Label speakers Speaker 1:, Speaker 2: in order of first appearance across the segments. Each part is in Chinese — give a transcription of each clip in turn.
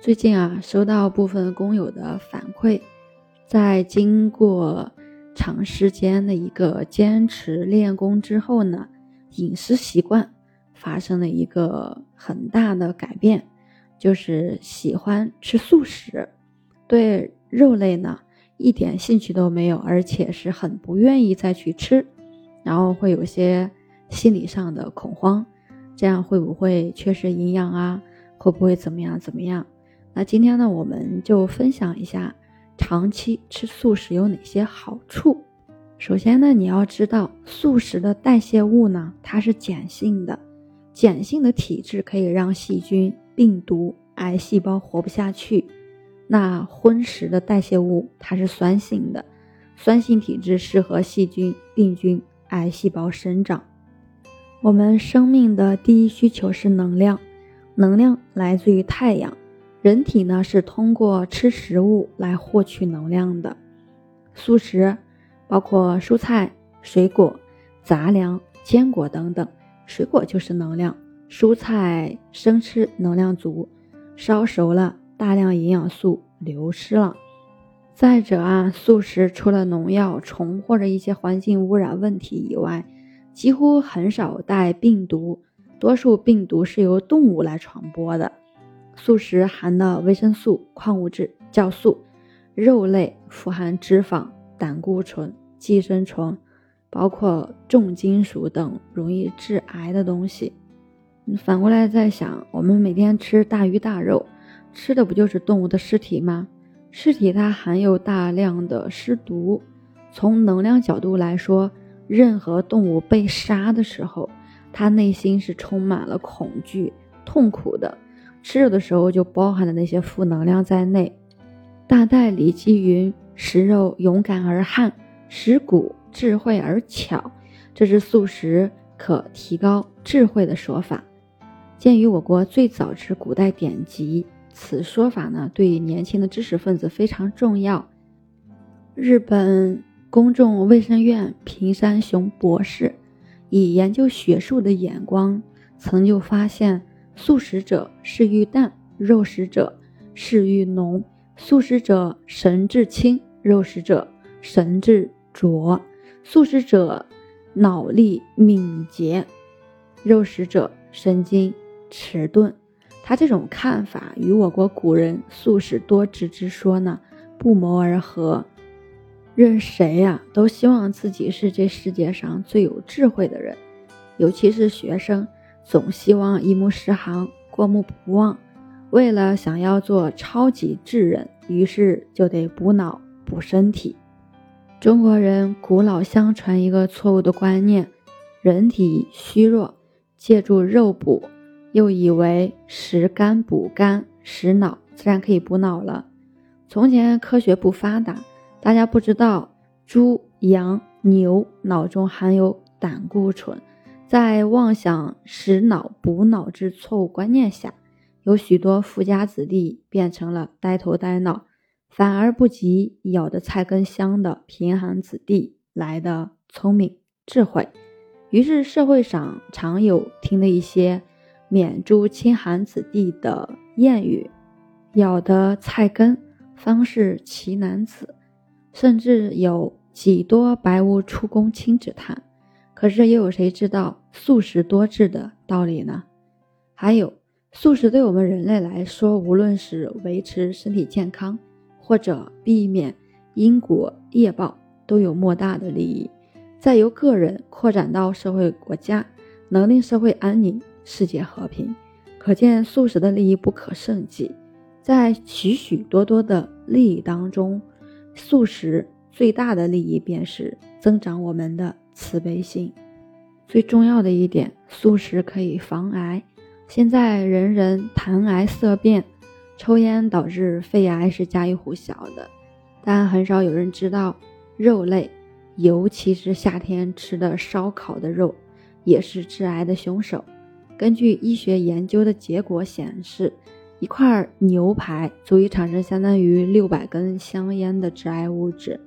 Speaker 1: 最近啊，收到部分工友的反馈，在经过长时间的一个坚持练功之后呢，饮食习惯发生了一个很大的改变，就是喜欢吃素食，对肉类呢一点兴趣都没有，而且是很不愿意再去吃，然后会有些心理上的恐慌，这样会不会缺失营养啊？会不会怎么样怎么样？那今天呢，我们就分享一下长期吃素食有哪些好处。首先呢，你要知道素食的代谢物呢，它是碱性的，碱性的体质可以让细菌、病毒、癌细胞活不下去。那荤食的代谢物它是酸性的，酸性体质适合细菌、病菌、癌细胞生长。我们生命的第一需求是能量，能量来自于太阳。人体呢是通过吃食物来获取能量的，素食包括蔬菜、水果、杂粮、坚果等等。水果就是能量，蔬菜生吃能量足，烧熟了大量营养素流失了。再者啊，素食除了农药、虫或者一些环境污染问题以外，几乎很少带病毒，多数病毒是由动物来传播的。素食含的维生素、矿物质、酵素，肉类富含脂肪、胆固醇、寄生虫，包括重金属等容易致癌的东西。反过来再想，我们每天吃大鱼大肉，吃的不就是动物的尸体吗？尸体它含有大量的尸毒。从能量角度来说，任何动物被杀的时候，它内心是充满了恐惧、痛苦的。吃肉的时候就包含了那些负能量在内。大代李继云食肉勇敢而悍，食骨智慧而巧，这是素食可提高智慧的说法。鉴于我国最早之古代典籍，此说法呢对年轻的知识分子非常重要。日本公众卫生院平山雄博士以研究学术的眼光，曾就发现。素食者食欲淡，肉食者食欲浓；素食者神志清，肉食者神志浊；素食者脑力敏捷，肉食者神经迟钝。他这种看法与我国古人素食多智之说呢不谋而合。任谁呀都希望自己是这世界上最有智慧的人，尤其是学生。总希望一目十行，过目不忘。为了想要做超级智人，于是就得补脑补身体。中国人古老相传一个错误的观念：人体虚弱，借助肉补，又以为食肝补肝，食脑自然可以补脑了。从前科学不发达，大家不知道猪、羊、牛脑中含有胆固醇。在妄想食脑补脑之错误观念下，有许多富家子弟变成了呆头呆脑，反而不及咬的菜根香的贫寒子弟来的聪明智慧。于是社会上常有听的一些免诸清寒子弟的谚语：“咬的菜根方是奇男子”，甚至有“几多白无出宫亲”之叹。可是又有谁知道素食多智的道理呢？还有，素食对我们人类来说，无论是维持身体健康，或者避免因果业报，都有莫大的利益。再由个人扩展到社会国家，能令社会安宁、世界和平，可见素食的利益不可胜计。在许许多多的利益当中，素食最大的利益便是增长我们的。慈悲心，最重要的一点，素食可以防癌。现在人人谈癌色变，抽烟导致肺癌是家喻户晓的，但很少有人知道，肉类，尤其是夏天吃的烧烤的肉，也是致癌的凶手。根据医学研究的结果显示，一块牛排足以产生相当于六百根香烟的致癌物质。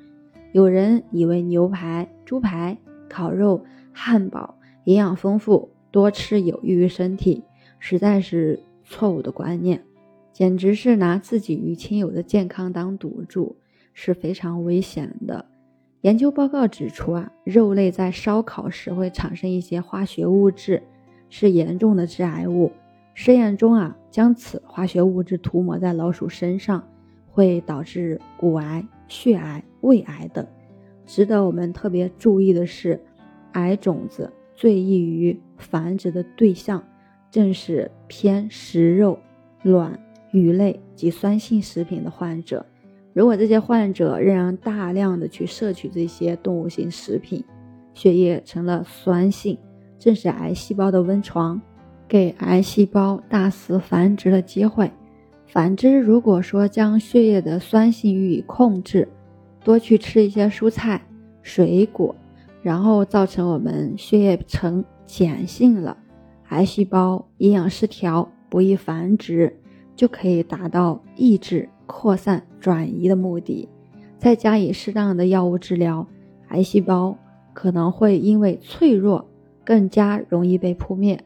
Speaker 1: 有人以为牛排、猪排。烤肉、汉堡营养丰富，多吃有益于身体，实在是错误的观念。简直是拿自己与亲友的健康当赌注，是非常危险的。研究报告指出啊，肉类在烧烤时会产生一些化学物质，是严重的致癌物。实验中啊，将此化学物质涂抹在老鼠身上，会导致骨癌、血癌、胃癌等。值得我们特别注意的是，癌种子最易于繁殖的对象，正是偏食肉、卵、鱼类及酸性食品的患者。如果这些患者仍然大量的去摄取这些动物性食品，血液成了酸性，正是癌细胞的温床，给癌细胞大肆繁殖的机会。反之，如果说将血液的酸性予以控制，多去吃一些蔬菜、水果，然后造成我们血液呈碱性了，癌细胞营养失调，不易繁殖，就可以达到抑制。扩散转移的目的，再加以适当的药物治疗，癌细胞可能会因为脆弱更加容易被扑灭。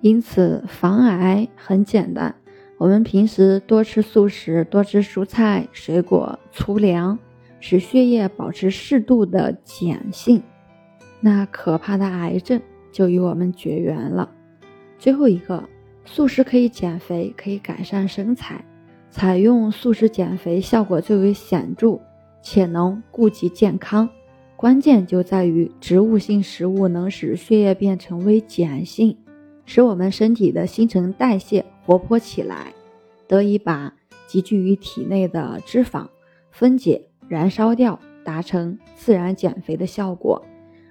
Speaker 1: 因此，防癌很简单，我们平时多吃素食，多吃蔬菜、水果、粗粮，使血液保持适度的碱性，那可怕的癌症就与我们绝缘了。最后一个，素食可以减肥，可以改善身材。采用素食减肥效果最为显著，且能顾及健康。关键就在于植物性食物能使血液变成微碱性，使我们身体的新陈代谢活泼起来，得以把积聚于体内的脂肪分解燃烧掉，达成自然减肥的效果。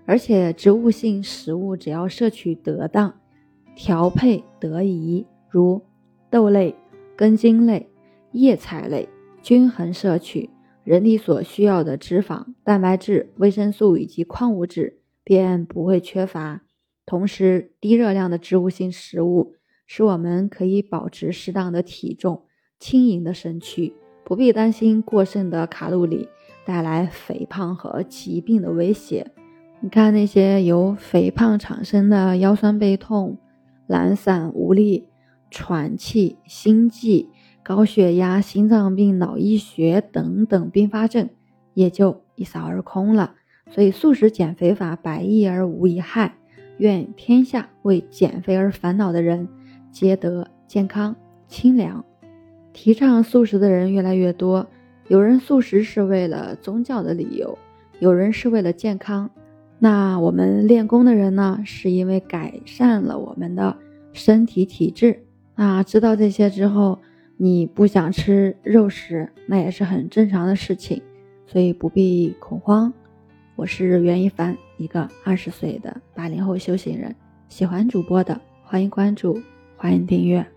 Speaker 1: 而且植物性食物只要摄取得当，调配得宜，如豆类、根茎类。叶菜类均衡摄取，人体所需要的脂肪、蛋白质、维生素以及矿物质便不会缺乏。同时，低热量的植物性食物使我们可以保持适当的体重、轻盈的身躯，不必担心过剩的卡路里带来肥胖和疾病的威胁。你看那些由肥胖产生的腰酸背痛、懒散无力、喘气、心悸。高血压、心脏病、脑溢血等等并发症也就一扫而空了。所以素食减肥法百益而无一害，愿天下为减肥而烦恼的人皆得健康清凉。提倡素食的人越来越多，有人素食是为了宗教的理由，有人是为了健康。那我们练功的人呢，是因为改善了我们的身体体质。那知道这些之后。你不想吃肉食，那也是很正常的事情，所以不必恐慌。我是袁一凡，一个二十岁的八零后修行人。喜欢主播的，欢迎关注，欢迎订阅。